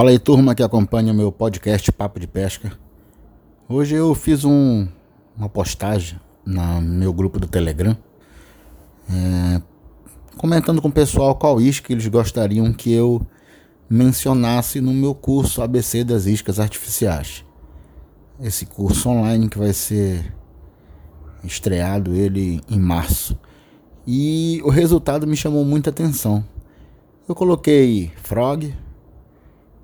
Fala aí, turma que acompanha o meu podcast Papo de Pesca. Hoje eu fiz um, uma postagem no meu grupo do Telegram, é, comentando com o pessoal qual isca eles gostariam que eu mencionasse no meu curso ABC das Iscas Artificiais. Esse curso online que vai ser estreado ele em março. E o resultado me chamou muita atenção. Eu coloquei frog,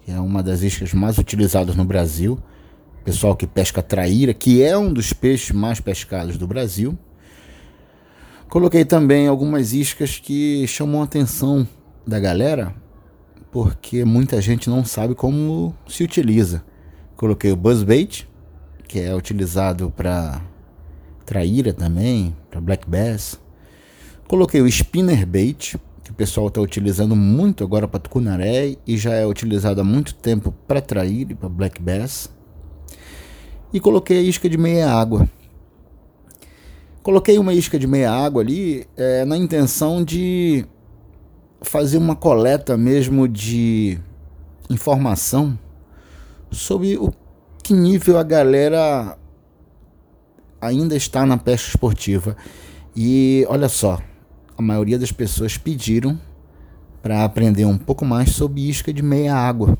que é uma das iscas mais utilizadas no Brasil. Pessoal que pesca traíra, que é um dos peixes mais pescados do Brasil. Coloquei também algumas iscas que chamam a atenção da galera, porque muita gente não sabe como se utiliza. Coloquei o buzzbait, que é utilizado para traíra também, para black bass. Coloquei o spinnerbait, que o pessoal está utilizando muito agora para tucunaré e já é utilizado há muito tempo para trair e para black bass. E coloquei a isca de meia água. Coloquei uma isca de meia água ali é, na intenção de fazer uma coleta mesmo de informação sobre o que nível a galera ainda está na pesca esportiva. E olha só, a maioria das pessoas pediram para aprender um pouco mais sobre isca de meia água.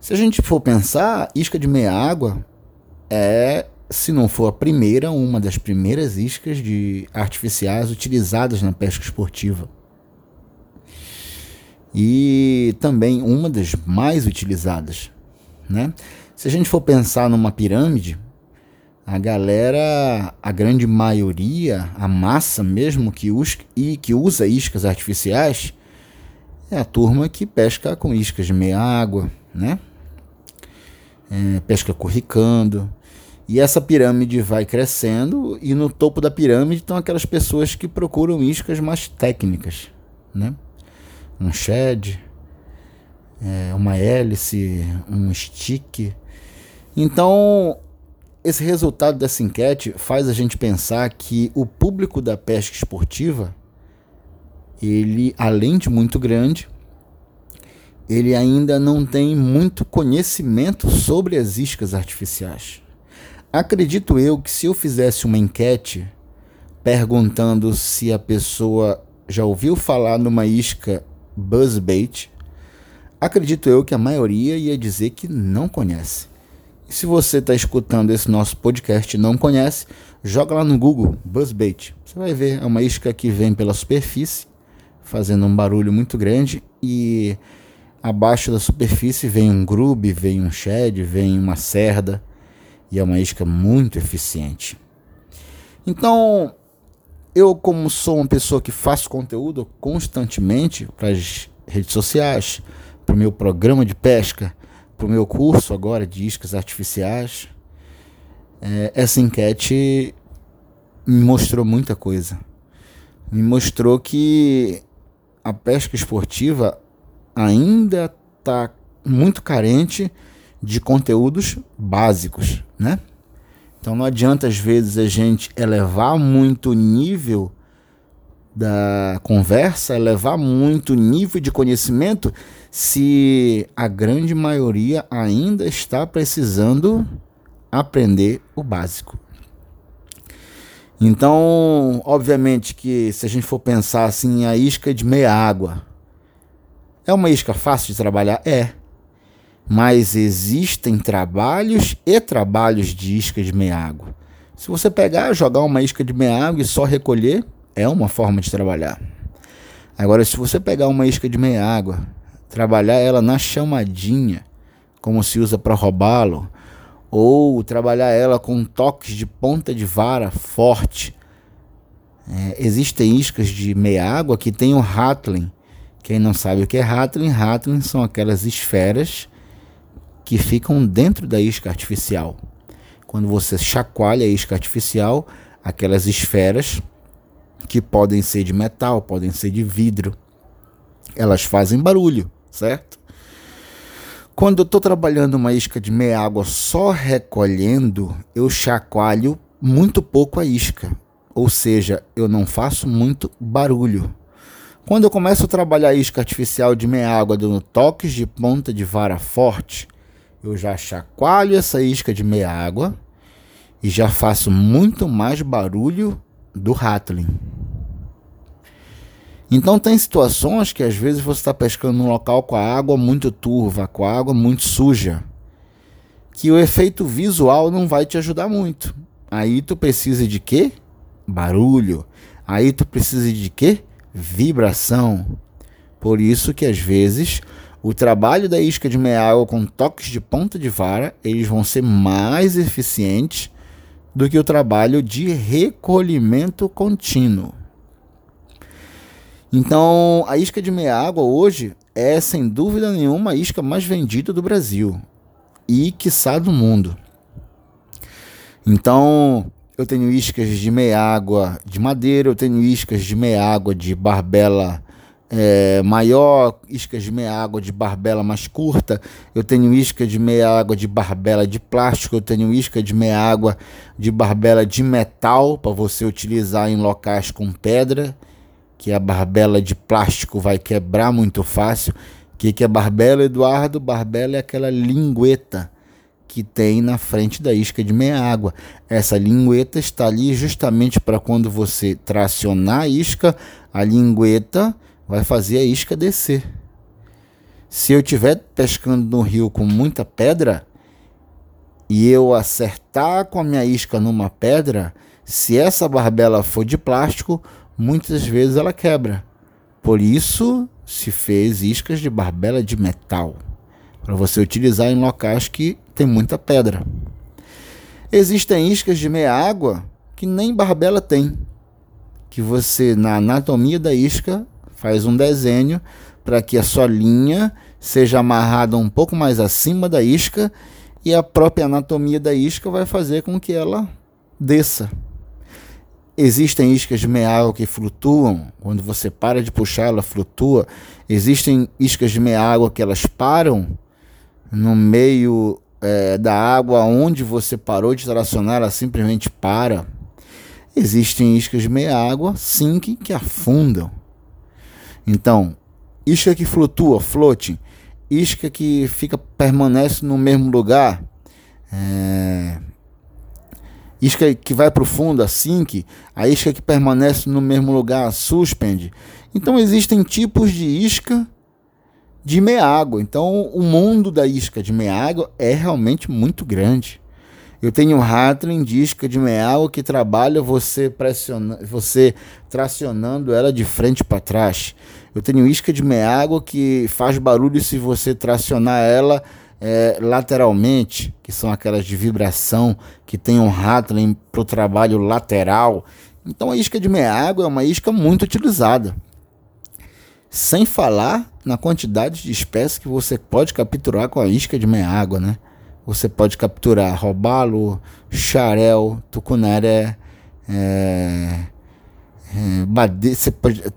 Se a gente for pensar, isca de meia água é, se não for a primeira, uma das primeiras iscas de artificiais utilizadas na pesca esportiva. E também uma das mais utilizadas, né? Se a gente for pensar numa pirâmide, a galera, a grande maioria, a massa mesmo que, us, e que usa iscas artificiais, é a turma que pesca com iscas de meia água, né? É, pesca corricando. E essa pirâmide vai crescendo e no topo da pirâmide estão aquelas pessoas que procuram iscas mais técnicas, né? Um shed, é, uma hélice, um stick. Então, esse resultado dessa enquete faz a gente pensar que o público da pesca esportiva, ele, além de muito grande, ele ainda não tem muito conhecimento sobre as iscas artificiais. Acredito eu que se eu fizesse uma enquete perguntando se a pessoa já ouviu falar numa isca buzzbait, acredito eu que a maioria ia dizer que não conhece. E se você está escutando esse nosso podcast e não conhece, joga lá no Google Buzzbait. Você vai ver, é uma isca que vem pela superfície, fazendo um barulho muito grande e abaixo da superfície vem um grube, vem um shed, vem uma cerda e é uma isca muito eficiente. Então, eu como sou uma pessoa que faço conteúdo constantemente para as redes sociais, para o meu programa de pesca, para o meu curso agora de iscas artificiais, é, essa enquete me mostrou muita coisa. Me mostrou que a pesca esportiva ainda está muito carente de conteúdos básicos, né? Então não adianta às vezes a gente elevar muito o nível da conversa, elevar muito o nível de conhecimento se a grande maioria ainda está precisando aprender o básico. Então, obviamente que se a gente for pensar assim, a isca de meia água é uma isca fácil de trabalhar? É. Mas existem trabalhos e trabalhos de isca de meia água. Se você pegar, jogar uma isca de meia água e só recolher, é uma forma de trabalhar. Agora, se você pegar uma isca de meia água trabalhar ela na chamadinha, como se usa para roubá-lo, ou trabalhar ela com toques de ponta de vara forte. É, existem iscas de meia água que tem o rattling. Quem não sabe o que é rattling, rattling são aquelas esferas que ficam dentro da isca artificial. Quando você chacoalha a isca artificial, aquelas esferas que podem ser de metal, podem ser de vidro, elas fazem barulho certo? Quando eu estou trabalhando uma isca de meia água só recolhendo, eu chacoalho muito pouco a isca, ou seja, eu não faço muito barulho. Quando eu começo a trabalhar isca artificial de meia água dando toques de ponta de vara forte, eu já chacoalho essa isca de meia água e já faço muito mais barulho do rattling. Então tem situações que às vezes você está pescando num local com a água muito turva, com a água muito suja, que o efeito visual não vai te ajudar muito. Aí tu precisa de quê? Barulho. Aí tu precisa de quê? vibração. Por isso que às vezes o trabalho da isca de meia água com toques de ponta de vara, eles vão ser mais eficientes do que o trabalho de recolhimento contínuo. Então, a isca de meia água hoje é sem dúvida nenhuma a isca mais vendida do Brasil e quiçá do mundo. Então, eu tenho iscas de meia água de madeira, eu tenho iscas de meia água de barbela é, maior, iscas de meia água de barbela mais curta, eu tenho isca de meia água de barbela de plástico, eu tenho isca de meia água de barbela de metal para você utilizar em locais com pedra, que a barbela de plástico vai quebrar muito fácil. O que, que é barbela, Eduardo? Barbela é aquela lingueta que tem na frente da isca de meia água. Essa lingueta está ali justamente para quando você tracionar a isca, a lingueta vai fazer a isca descer. Se eu estiver pescando no rio com muita pedra e eu acertar com a minha isca numa pedra, se essa barbela for de plástico, muitas vezes ela quebra. Por isso se fez iscas de barbela de metal para você utilizar em locais que tem muita pedra. Existem iscas de meia água que nem barbela tem, que você na anatomia da isca faz um desenho para que a sua linha seja amarrada um pouco mais acima da isca e a própria anatomia da isca vai fazer com que ela desça. Existem iscas de meia água que flutuam, quando você para de puxar, ela flutua. Existem iscas de meia água que elas param no meio é, da água onde você parou de tracionar, ela simplesmente para. Existem iscas de meia água, sim, que, que afundam. Então, isca que flutua, floating, isca que fica permanece no mesmo lugar, é, isca que vai para o fundo, sink, a isca que permanece no mesmo lugar, suspende. Então existem tipos de isca de meia água. Então, o mundo da isca de meia água é realmente muito grande. Eu tenho um Hatling de isca de meia água que trabalha você pressionando, você tracionando ela de frente para trás. Eu tenho isca de meia água que faz barulho se você tracionar ela é, lateralmente, que são aquelas de vibração que tem um Hatling para o trabalho lateral. Então a isca de meia água é uma isca muito utilizada. Sem falar na quantidade de espécies que você pode capturar com a isca de meia água, né? Você pode capturar robalo, xarel, tucunaré, é,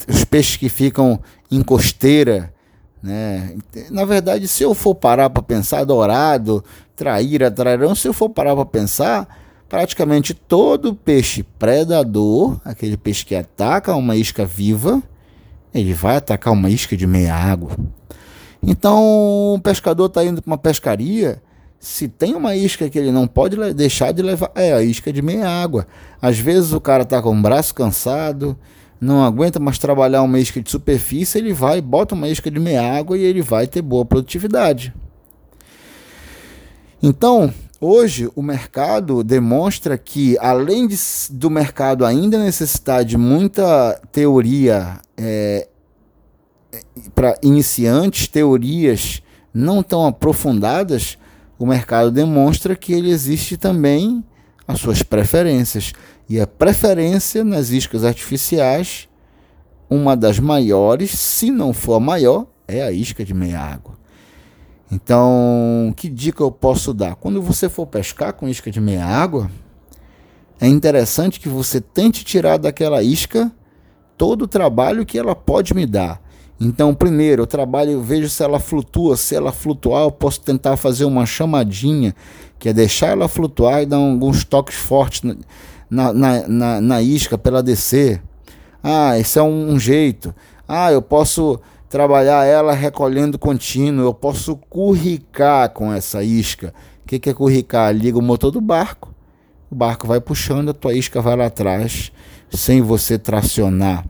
os peixes que ficam em costeira, né? Na verdade, se eu for parar para pensar, dourado, traíra, trairão, se eu for parar para pensar, praticamente todo peixe predador, aquele peixe que ataca uma isca viva, ele vai atacar uma isca de meia água. Então, o pescador está indo para uma pescaria. Se tem uma isca que ele não pode deixar de levar, é a isca de meia água. Às vezes o cara está com o braço cansado, não aguenta mais trabalhar uma isca de superfície, ele vai, bota uma isca de meia água e ele vai ter boa produtividade. Então, Hoje, o mercado demonstra que, além de, do mercado ainda necessitar de muita teoria é, para iniciantes, teorias não tão aprofundadas, o mercado demonstra que ele existe também as suas preferências. E a preferência nas iscas artificiais, uma das maiores, se não for a maior, é a isca de meia água. Então, que dica eu posso dar? Quando você for pescar com isca de meia água, é interessante que você tente tirar daquela isca todo o trabalho que ela pode me dar. Então, primeiro, eu trabalho, eu vejo se ela flutua. Se ela flutuar, eu posso tentar fazer uma chamadinha, que é deixar ela flutuar e dar alguns toques fortes na, na, na, na isca para ela descer. Ah, esse é um, jeito. Ah, eu posso trabalhar ela recolhendo contínuo, eu posso curricar com essa isca. O que, que é curricar? Liga o motor do barco, o barco vai puxando, a tua isca vai lá atrás, sem você tracionar.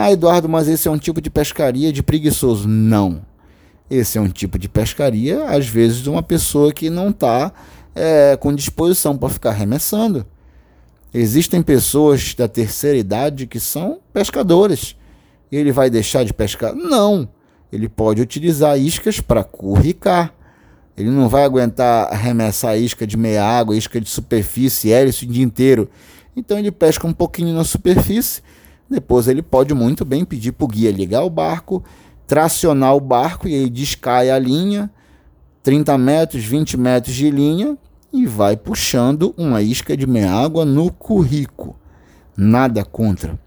Ah, Eduardo, mas esse é um tipo de pescaria de preguiçoso. Não. Esse é um tipo de pescaria, às vezes, de uma pessoa que não está é, com disposição para ficar arremessando. Existem pessoas da terceira idade que são pescadores. Ele vai deixar de pescar? Não. Ele pode utilizar iscas para curricar. Ele não vai aguentar arremessar isca de meia água, isca de superfície, hélice o dia inteiro. Então ele pesca um pouquinho na superfície. Depois ele pode muito bem pedir para o guia ligar o barco, tracionar o barco e aí descai a linha, 30 metros, 20 metros de linha e vai puxando uma isca de meia água no currico. Nada contra.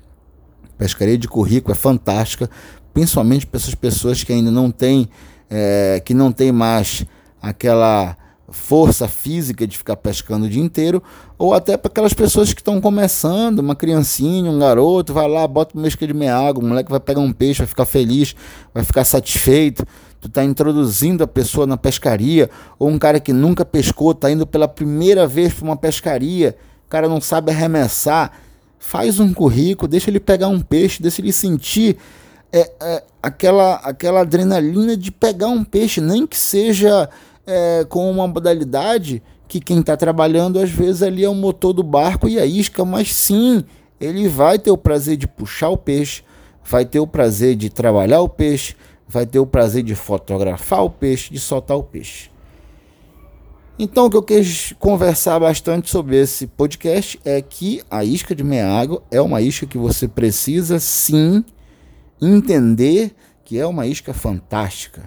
Pescaria de currico é fantástica, principalmente para essas pessoas que ainda não têm, é, que não tem mais aquela força física de ficar pescando o dia inteiro, ou até para aquelas pessoas que estão começando, uma criancinha, um garoto, vai lá, bota uma isca de meia água, o moleque vai pegar um peixe, vai ficar feliz, vai ficar satisfeito. Tu está introduzindo a pessoa na pescaria, ou um cara que nunca pescou, está indo pela primeira vez para uma pescaria, o cara não sabe arremessar, faz um currículo, deixa ele pegar um peixe, deixa ele sentir é, é, aquela, aquela adrenalina de pegar um peixe, nem que seja é, com uma modalidade que quem está trabalhando às vezes ali é o motor do barco e a isca, mas sim, ele vai ter o prazer de puxar o peixe, vai ter o prazer de trabalhar o peixe, vai ter o prazer de fotografar o peixe, de soltar o peixe. Então, o que eu quis conversar bastante sobre esse podcast é que a isca de meia água é uma isca que você precisa sim entender que é uma isca fantástica.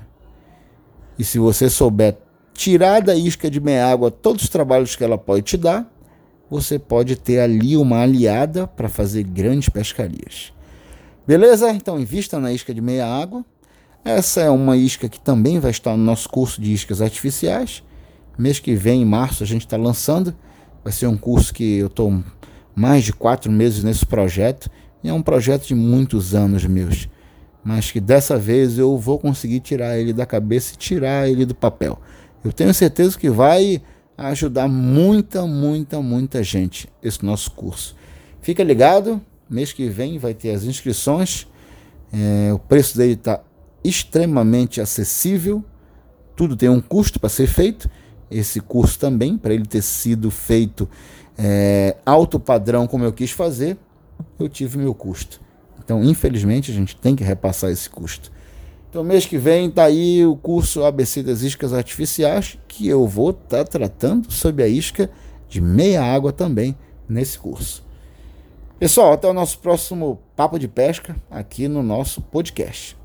E se você souber tirar da isca de meia água todos os trabalhos que ela pode te dar, você pode ter ali uma aliada para fazer grandes pescarias. Beleza? Então invista na isca de meia água. Essa é uma isca que também vai estar no nosso curso de iscas artificiais. Mês que vem, em março, a gente está lançando. Vai ser um curso que eu estou mais de quatro meses nesse projeto. E é um projeto de muitos anos meus. Mas que dessa vez eu vou conseguir tirar ele da cabeça e tirar ele do papel. Eu tenho certeza que vai ajudar muita, muita, muita gente esse nosso curso. Fica ligado, mês que vem vai ter as inscrições. É, o preço dele está extremamente acessível. Tudo tem um custo para ser feito. Esse curso também, para ele ter sido feito é, alto padrão como eu quis fazer, eu tive meu custo. Então, infelizmente, a gente tem que repassar esse custo. Então, mês que vem tá aí o curso ABC das iscas artificiais, que eu vou estar tá tratando sobre a isca de meia água também nesse curso. Pessoal, até o nosso próximo papo de pesca aqui no nosso podcast.